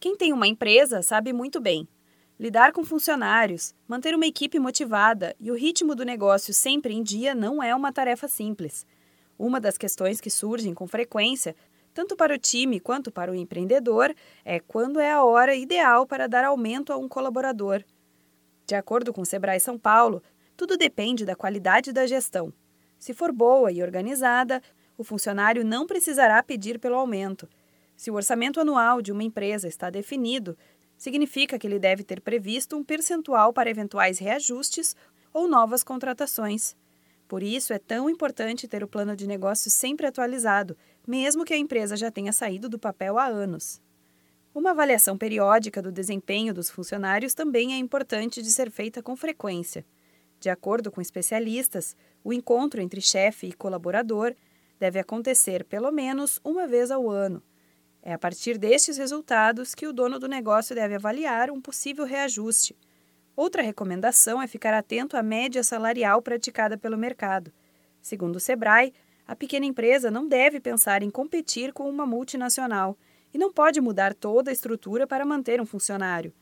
Quem tem uma empresa sabe muito bem. Lidar com funcionários, manter uma equipe motivada e o ritmo do negócio sempre em dia não é uma tarefa simples. Uma das questões que surgem com frequência, tanto para o time quanto para o empreendedor, é quando é a hora ideal para dar aumento a um colaborador. De acordo com o Sebrae São Paulo, tudo depende da qualidade da gestão. Se for boa e organizada, o funcionário não precisará pedir pelo aumento. Se o orçamento anual de uma empresa está definido, significa que ele deve ter previsto um percentual para eventuais reajustes ou novas contratações. Por isso, é tão importante ter o plano de negócio sempre atualizado, mesmo que a empresa já tenha saído do papel há anos. Uma avaliação periódica do desempenho dos funcionários também é importante de ser feita com frequência. De acordo com especialistas, o encontro entre chefe e colaborador deve acontecer pelo menos uma vez ao ano. É a partir destes resultados que o dono do negócio deve avaliar um possível reajuste. Outra recomendação é ficar atento à média salarial praticada pelo mercado. Segundo o Sebrae, a pequena empresa não deve pensar em competir com uma multinacional e não pode mudar toda a estrutura para manter um funcionário.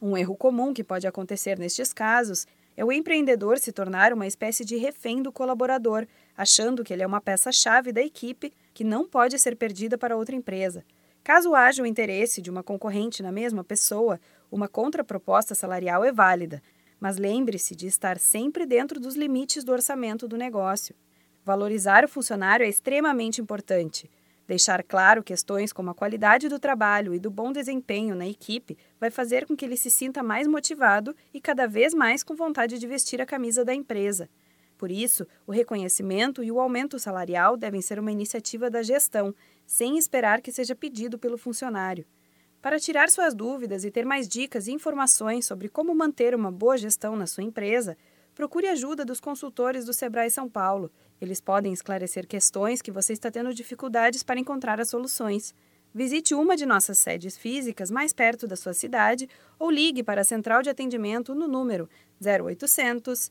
Um erro comum que pode acontecer nestes casos é o empreendedor se tornar uma espécie de refém do colaborador, achando que ele é uma peça-chave da equipe que não pode ser perdida para outra empresa. Caso haja o interesse de uma concorrente na mesma pessoa, uma contraproposta salarial é válida, mas lembre-se de estar sempre dentro dos limites do orçamento do negócio. Valorizar o funcionário é extremamente importante. Deixar claro questões como a qualidade do trabalho e do bom desempenho na equipe vai fazer com que ele se sinta mais motivado e cada vez mais com vontade de vestir a camisa da empresa. Por isso, o reconhecimento e o aumento salarial devem ser uma iniciativa da gestão, sem esperar que seja pedido pelo funcionário. Para tirar suas dúvidas e ter mais dicas e informações sobre como manter uma boa gestão na sua empresa, procure ajuda dos consultores do Sebrae São Paulo. Eles podem esclarecer questões que você está tendo dificuldades para encontrar as soluções. Visite uma de nossas sedes físicas mais perto da sua cidade ou ligue para a central de atendimento no número 0800